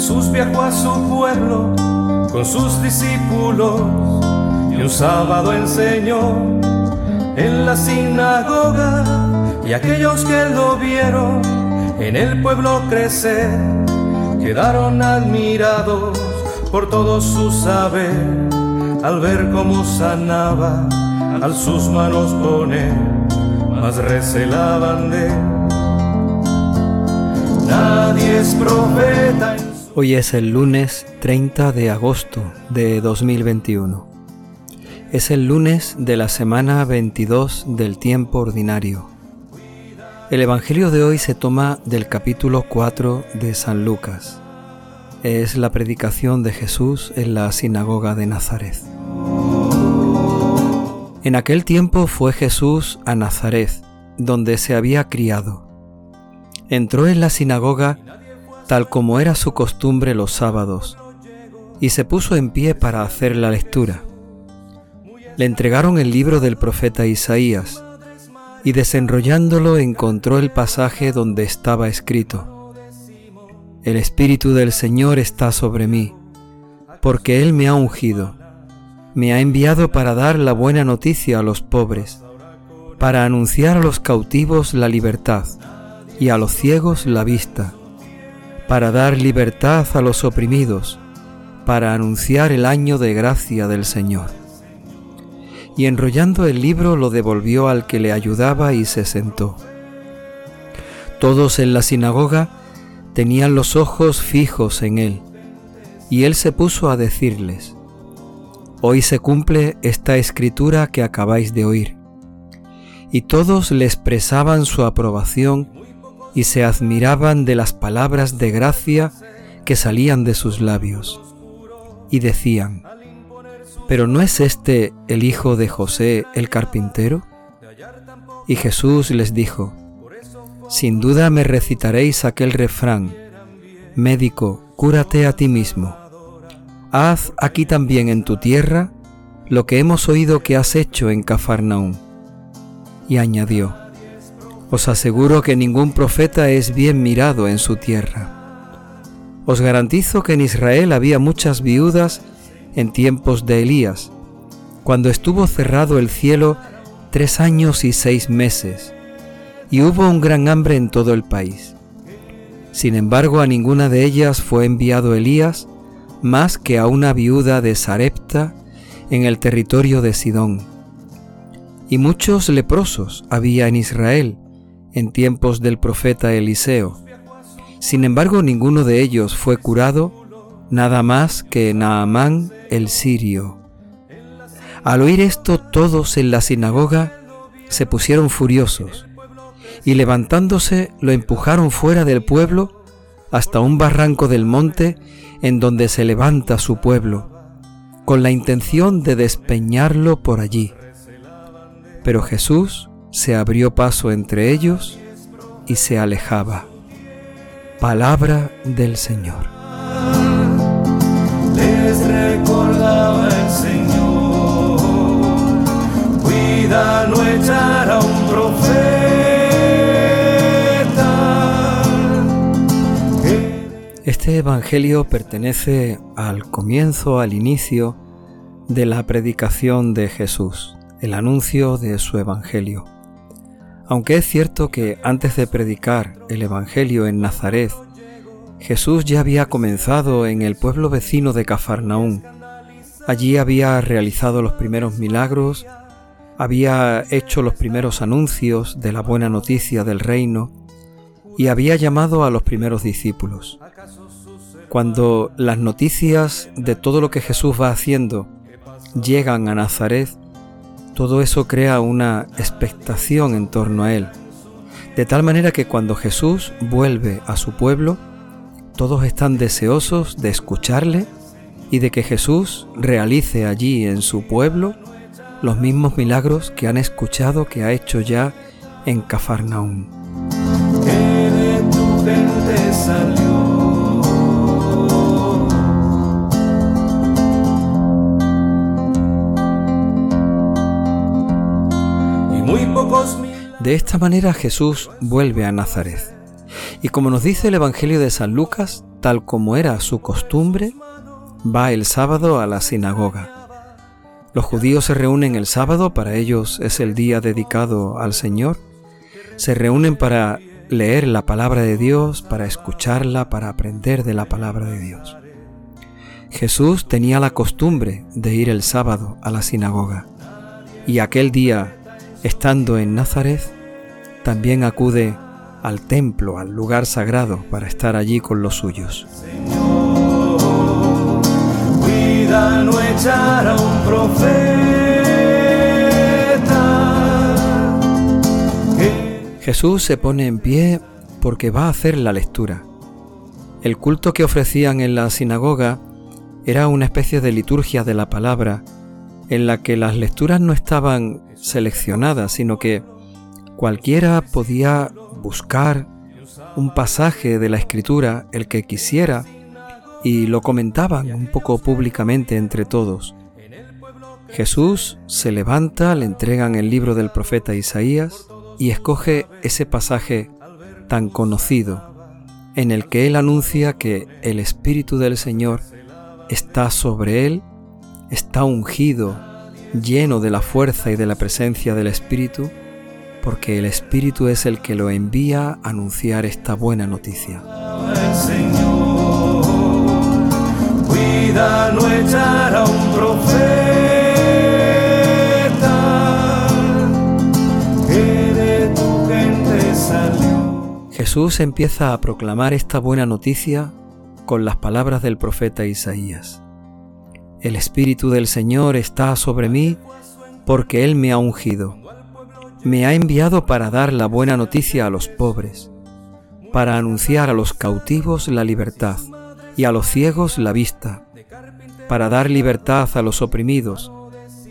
Jesús viajó a su pueblo con sus discípulos y un sábado enseñó en la sinagoga. Y aquellos que lo vieron en el pueblo crecer quedaron admirados por todo su saber. Al ver cómo sanaba al sus manos poner más recelaban de nadie es profeta Hoy es el lunes 30 de agosto de 2021. Es el lunes de la semana 22 del tiempo ordinario. El Evangelio de hoy se toma del capítulo 4 de San Lucas. Es la predicación de Jesús en la sinagoga de Nazaret. En aquel tiempo fue Jesús a Nazaret, donde se había criado. Entró en la sinagoga tal como era su costumbre los sábados, y se puso en pie para hacer la lectura. Le entregaron el libro del profeta Isaías, y desenrollándolo encontró el pasaje donde estaba escrito, El Espíritu del Señor está sobre mí, porque Él me ha ungido, me ha enviado para dar la buena noticia a los pobres, para anunciar a los cautivos la libertad y a los ciegos la vista para dar libertad a los oprimidos, para anunciar el año de gracia del Señor. Y enrollando el libro lo devolvió al que le ayudaba y se sentó. Todos en la sinagoga tenían los ojos fijos en él, y él se puso a decirles, Hoy se cumple esta escritura que acabáis de oír. Y todos le expresaban su aprobación y se admiraban de las palabras de gracia que salían de sus labios. Y decían, ¿pero no es este el hijo de José el carpintero? Y Jesús les dijo, Sin duda me recitaréis aquel refrán, Médico, cúrate a ti mismo. Haz aquí también en tu tierra lo que hemos oído que has hecho en Cafarnaún. Y añadió, os aseguro que ningún profeta es bien mirado en su tierra. Os garantizo que en Israel había muchas viudas en tiempos de Elías, cuando estuvo cerrado el cielo tres años y seis meses, y hubo un gran hambre en todo el país. Sin embargo, a ninguna de ellas fue enviado Elías más que a una viuda de Sarepta en el territorio de Sidón. Y muchos leprosos había en Israel, en tiempos del profeta Eliseo. Sin embargo, ninguno de ellos fue curado, nada más que Naamán el sirio. Al oír esto, todos en la sinagoga se pusieron furiosos y levantándose lo empujaron fuera del pueblo hasta un barranco del monte en donde se levanta su pueblo, con la intención de despeñarlo por allí. Pero Jesús se abrió paso entre ellos y se alejaba. Palabra del Señor. Les recordaba el Señor, cuida no echar a un profeta. Este Evangelio pertenece al comienzo, al inicio de la predicación de Jesús, el anuncio de su Evangelio. Aunque es cierto que antes de predicar el Evangelio en Nazaret, Jesús ya había comenzado en el pueblo vecino de Cafarnaún. Allí había realizado los primeros milagros, había hecho los primeros anuncios de la buena noticia del reino y había llamado a los primeros discípulos. Cuando las noticias de todo lo que Jesús va haciendo llegan a Nazaret, todo eso crea una expectación en torno a Él. De tal manera que cuando Jesús vuelve a su pueblo, todos están deseosos de escucharle y de que Jesús realice allí en su pueblo los mismos milagros que han escuchado que ha hecho ya en Cafarnaún. De esta manera Jesús vuelve a Nazaret. Y como nos dice el Evangelio de San Lucas, tal como era su costumbre, va el sábado a la sinagoga. Los judíos se reúnen el sábado, para ellos es el día dedicado al Señor. Se reúnen para leer la palabra de Dios, para escucharla, para aprender de la palabra de Dios. Jesús tenía la costumbre de ir el sábado a la sinagoga y aquel día, estando en Nazaret, también acude al templo, al lugar sagrado, para estar allí con los suyos. cuida no echar a un profeta. Jesús se pone en pie porque va a hacer la lectura. El culto que ofrecían en la sinagoga era una especie de liturgia de la palabra en la que las lecturas no estaban seleccionadas, sino que cualquiera podía buscar un pasaje de la escritura, el que quisiera, y lo comentaban un poco públicamente entre todos. Jesús se levanta, le entregan el libro del profeta Isaías y escoge ese pasaje tan conocido en el que él anuncia que el Espíritu del Señor está sobre él, está ungido, lleno de la fuerza y de la presencia del Espíritu, porque el Espíritu es el que lo envía a anunciar esta buena noticia. Jesús empieza a proclamar esta buena noticia con las palabras del profeta Isaías. El Espíritu del Señor está sobre mí porque Él me ha ungido. Me ha enviado para dar la buena noticia a los pobres, para anunciar a los cautivos la libertad y a los ciegos la vista, para dar libertad a los oprimidos,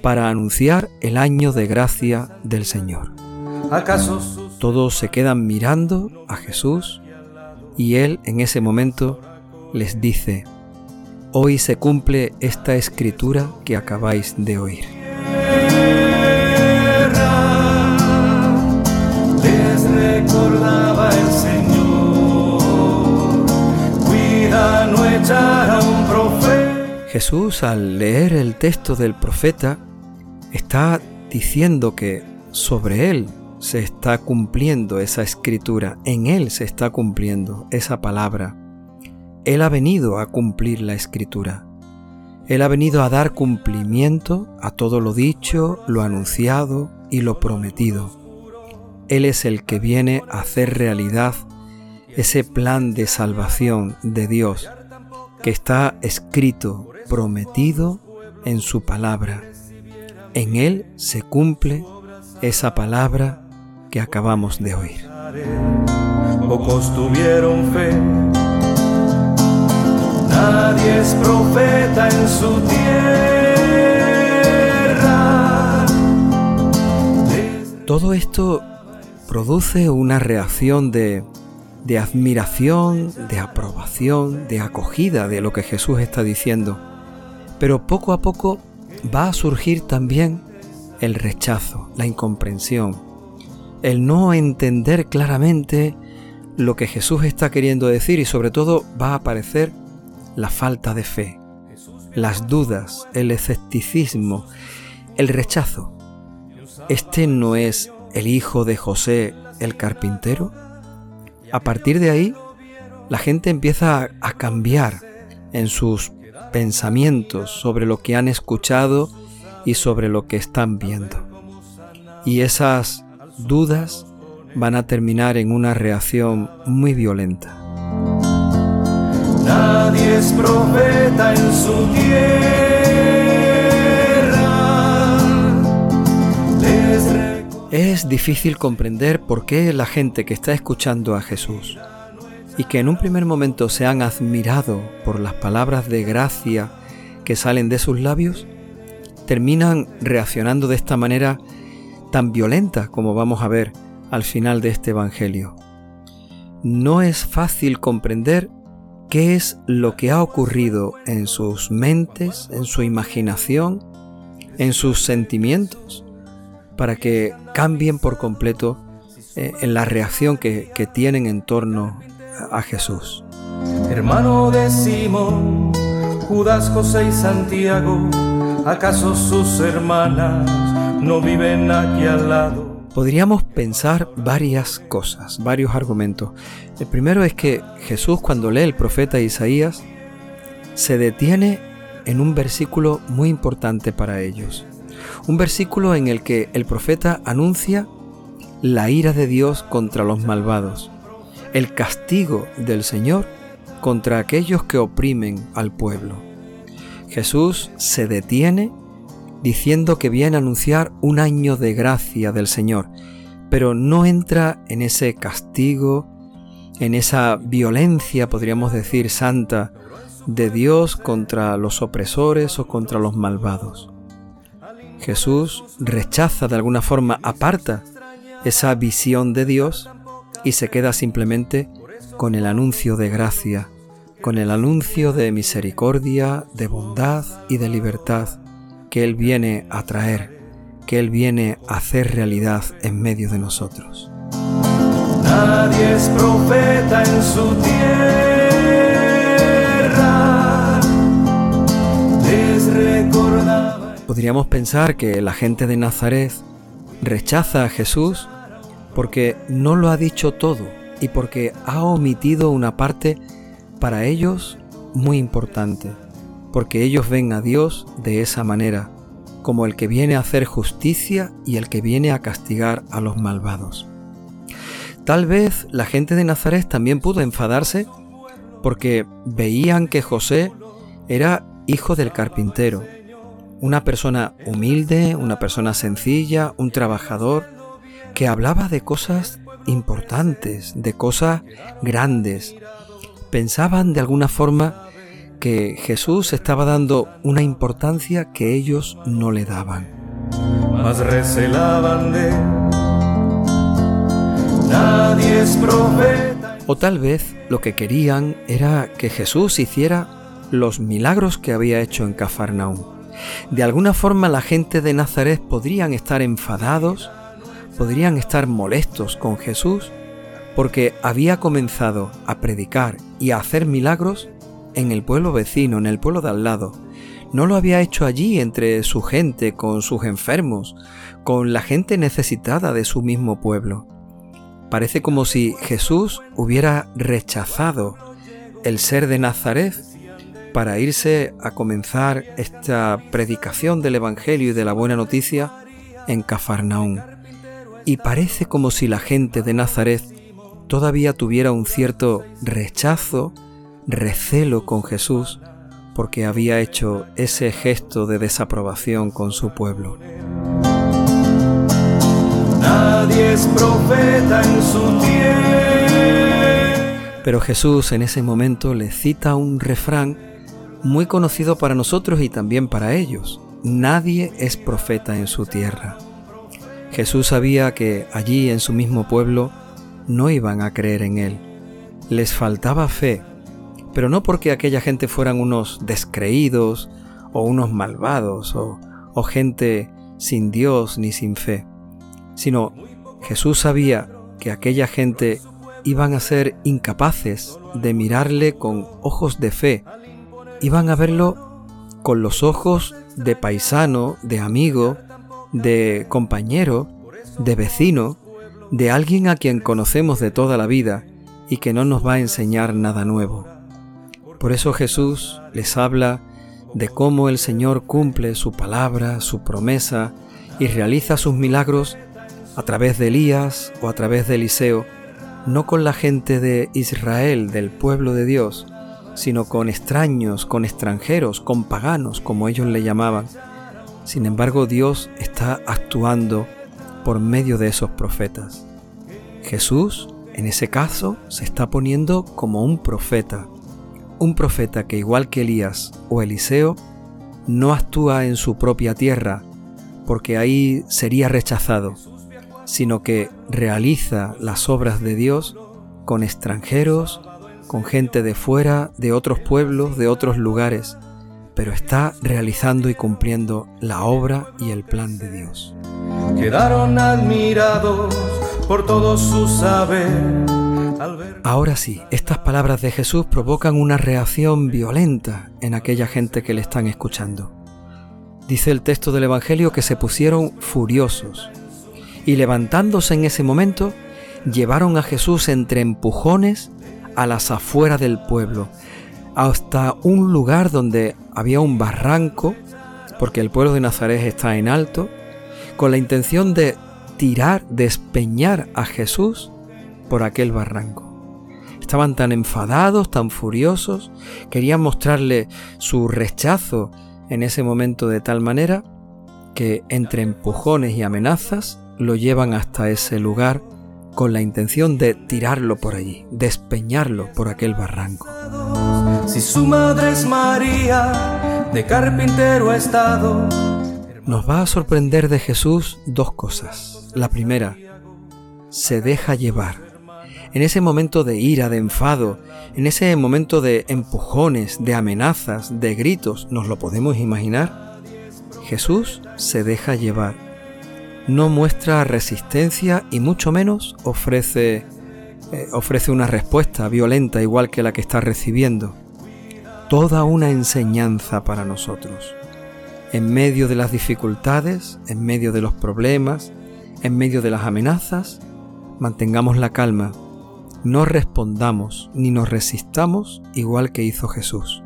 para anunciar el año de gracia del Señor. Todos se quedan mirando a Jesús y Él en ese momento les dice, hoy se cumple esta escritura que acabáis de oír. recordaba el Señor, cuida no echar a un profeta. Jesús al leer el texto del profeta está diciendo que sobre él se está cumpliendo esa escritura, en él se está cumpliendo esa palabra él ha venido a cumplir la escritura. Él ha venido a dar cumplimiento a todo lo dicho, lo anunciado y lo prometido. Él es el que viene a hacer realidad ese plan de salvación de Dios que está escrito, prometido en su palabra. En Él se cumple esa palabra que acabamos de oír. Pocos tuvieron fe Nadie es profeta en su tierra. Todo esto produce una reacción de, de admiración, de aprobación, de acogida de lo que Jesús está diciendo. Pero poco a poco va a surgir también el rechazo, la incomprensión, el no entender claramente lo que Jesús está queriendo decir y sobre todo va a aparecer la falta de fe, las dudas, el escepticismo, el rechazo. ¿Este no es el hijo de José el carpintero? A partir de ahí, la gente empieza a, cambiar en sus pensamientos sobre lo que han escuchado y sobre lo que están viendo. Y esas dudas van a terminar en una reacción muy violenta. Nadie es profeta en su tierra. Es difícil comprender por qué la gente que está escuchando a Jesús y que en un primer momento se han admirado por las palabras de gracia que salen de sus labios, terminan reaccionando de esta manera tan violenta como vamos a ver al final de este Evangelio. No es fácil comprender qué es lo que ha ocurrido en sus mentes, en su imaginación, en sus sentimientos, para que cambien por completo eh, en la reacción que, que tienen en torno a Jesús. hermano de Simón, Judas, José y Santiago, ¿acaso sus hermanas no viven aquí al lado? Podríamos pensar varias cosas, varios argumentos. El primero es que Jesús cuando lee el profeta Isaías se detiene en un versículo muy importante para ellos. Un versículo en el que el profeta anuncia la ira de Dios contra los malvados, el castigo del Señor contra aquellos que oprimen al pueblo. Jesús se detiene diciendo que viene a anunciar un año de gracia del Señor, pero no entra en ese castigo, en esa violencia, podríamos decir, santa de Dios contra los opresores o contra los malvados. Jesús rechaza de alguna forma, aparta esa visión de Dios y se queda simplemente con el anuncio de gracia, con el anuncio de misericordia, de bondad y de libertad que Él viene a traer, que Él viene a hacer realidad en medio de nosotros. Nadie es profeta en su tierra. Les recordaba. Podríamos pensar que la gente de Nazaret rechaza a Jesús porque no lo ha dicho todo y porque ha omitido una parte para ellos muy importante, porque ellos ven a Dios de esa manera, como el que viene a hacer justicia y el que viene a castigar a los malvados. Tal vez la gente de Nazaret también pudo enfadarse porque veían que José era hijo del carpintero, una persona humilde, una persona sencilla, un trabajador, que hablaba de cosas importantes, de cosas grandes. Pensaban de alguna forma que Jesús estaba dando una importancia que ellos no le daban. Mas recelaban de nadie es profeta. O tal vez lo que querían era que Jesús hiciera los milagros que había hecho en Cafarnaúm. De alguna forma la gente de Nazaret podrían estar enfadados podrían estar molestos con Jesús porque había comenzado a predicar y a hacer milagros en el pueblo vecino, en el pueblo de al lado. No lo había hecho allí entre su gente, con sus enfermos, con la gente necesitada de su mismo pueblo. Parece como si Jesús hubiera rechazado el ser de Nazaret para irse a comenzar esta predicación del Evangelio y de la buena noticia en Cafarnaún y parece como si la gente de Nazaret todavía tuviera un cierto rechazo, recelo con Jesús, porque había hecho ese gesto de desaprobación con su pueblo. Nadie es profeta en su tierra. Pero Jesús en ese momento le cita un refrán muy conocido para nosotros y también para ellos. Nadie es profeta en su tierra. Jesús sabía que allí en su mismo pueblo no iban a creer en Él. Les faltaba fe, pero no porque aquella gente fueran unos descreídos o unos malvados o, o gente sin Dios ni sin fe, sino Jesús sabía que aquella gente iban a ser incapaces de mirarle con ojos de fe, iban a verlo con los ojos de paisano, de amigo, de compañero, de vecino, de alguien a quien conocemos de toda la vida y que no nos va a enseñar nada nuevo. Por eso Jesús les habla de cómo el Señor cumple su palabra, su promesa y realiza sus milagros a través de Elías o a través de Eliseo, no con la gente de Israel, del pueblo de Dios, sino con extraños, con extranjeros, con paganos, como ellos le llamaban, sin embargo, Dios está actuando por medio de esos profetas. Jesús, en ese caso, se está poniendo como un profeta, un profeta que igual que Elías o Eliseo, no actúa en su propia tierra, porque ahí sería rechazado, sino que realiza las obras de Dios con extranjeros, con gente de fuera, de otros pueblos, de otros lugares, pero está realizando y cumpliendo la obra y el plan de Dios. Quedaron admirados por todo su saber, Ahora sí, estas palabras de Jesús provocan una reacción violenta en aquella gente que le están escuchando. Dice el texto del Evangelio que se pusieron furiosos y levantándose en ese momento, llevaron a Jesús entre empujones a las afueras del pueblo, hasta un lugar donde había un barranco, porque el pueblo de Nazaret está en alto, con la intención de tirar, despeñar a Jesús por aquel barranco. Estaban tan enfadados, tan furiosos, querían mostrarle su rechazo en ese momento de tal manera que entre empujones y amenazas lo llevan hasta ese lugar con la intención de tirarlo por allí, despeñarlo por aquel barranco. Si su madre es María, de carpintero estado. Nos va a sorprender de Jesús dos cosas. La primera, se deja llevar. En ese momento de ira, de enfado, en ese momento de empujones, de amenazas, de gritos, ¿nos lo podemos imaginar? Jesús se deja llevar. No muestra resistencia y mucho menos ofrece, eh, ofrece una respuesta violenta igual que la que está recibiendo. Toda una enseñanza para nosotros. En medio de las dificultades, en medio de los problemas, en medio de las amenazas, mantengamos la calma no respondamos ni nos resistamos igual que hizo Jesús.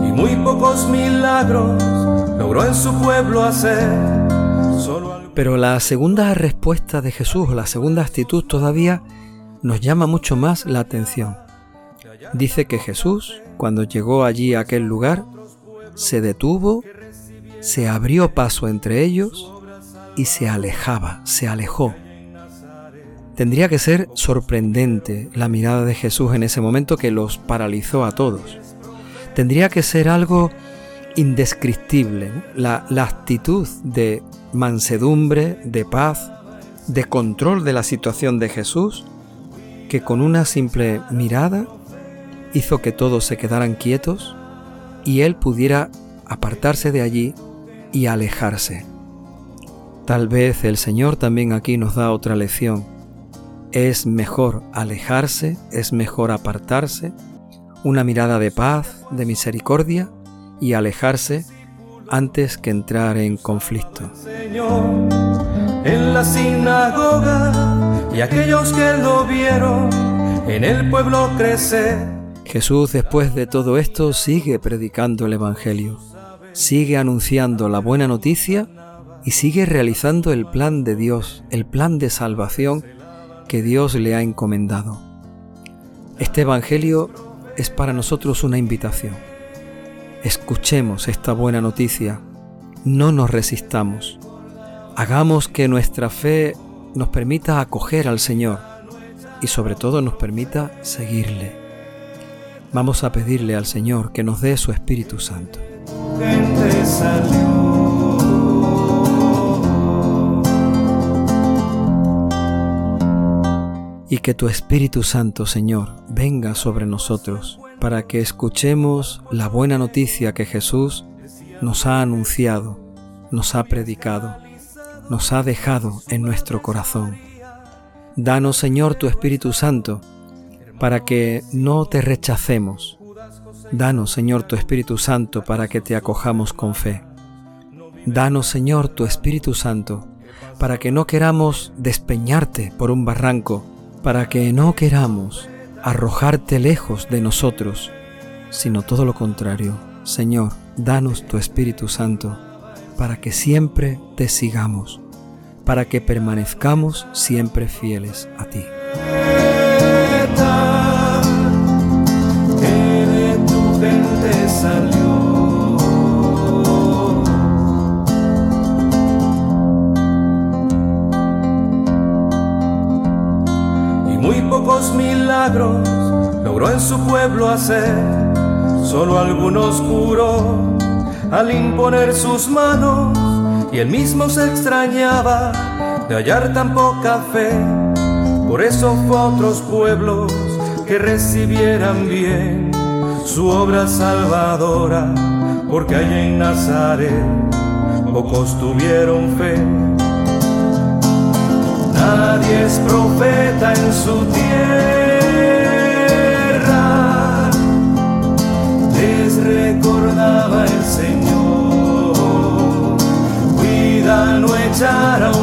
Y muy pocos milagros logró en su pueblo hacer. Pero la segunda respuesta de Jesús, la segunda actitud todavía nos llama mucho más la atención. Dice que Jesús, cuando llegó allí a aquel lugar, se detuvo, se abrió paso entre ellos y se alejaba, se alejó. Tendría que ser sorprendente la mirada de Jesús en ese momento que los paralizó a todos. Tendría que ser algo indescriptible, la, la actitud de mansedumbre, de paz, de control de la situación de Jesús, que con una simple mirada hizo que todos se quedaran quietos y él pudiera apartarse de allí y alejarse. Tal vez el Señor también aquí nos da otra lección es mejor alejarse, es mejor apartarse, una mirada de paz, de misericordia y alejarse antes que entrar en conflicto. en la sinagoga y aquellos que lo vieron en el pueblo crecer. Jesús después de todo esto sigue predicando el Evangelio, sigue anunciando la buena noticia y sigue realizando el plan de Dios, el plan de salvación que Dios le ha encomendado. Este Evangelio es para nosotros una invitación. Escuchemos esta buena noticia, no nos resistamos, hagamos que nuestra fe nos permita acoger al Señor y sobre todo nos permita seguirle. Vamos a pedirle al Señor que nos dé su Espíritu Santo. Y que tu Espíritu Santo, Señor, venga sobre nosotros para que escuchemos la buena noticia que Jesús nos ha anunciado, nos ha predicado, nos ha dejado en nuestro corazón. Danos, Señor, tu Espíritu Santo para que no te rechacemos. Danos, Señor, tu Espíritu Santo para que te acojamos con fe. Danos, Señor, tu Espíritu Santo para que no queramos despeñarte por un barranco, para que no queramos arrojarte lejos de nosotros, sino todo lo contrario. Señor, danos tu Espíritu Santo para que siempre te sigamos, para que permanezcamos siempre fieles a ti. Pueblo hacer, solo algunos curó al imponer sus manos y él mismo se extrañaba de hallar tan poca fe. Por eso fue a otros pueblos que recibieran bien su obra salvadora, porque allí en Nazaret pocos tuvieron fe. nadie es profeta en su tierra. Recordaba el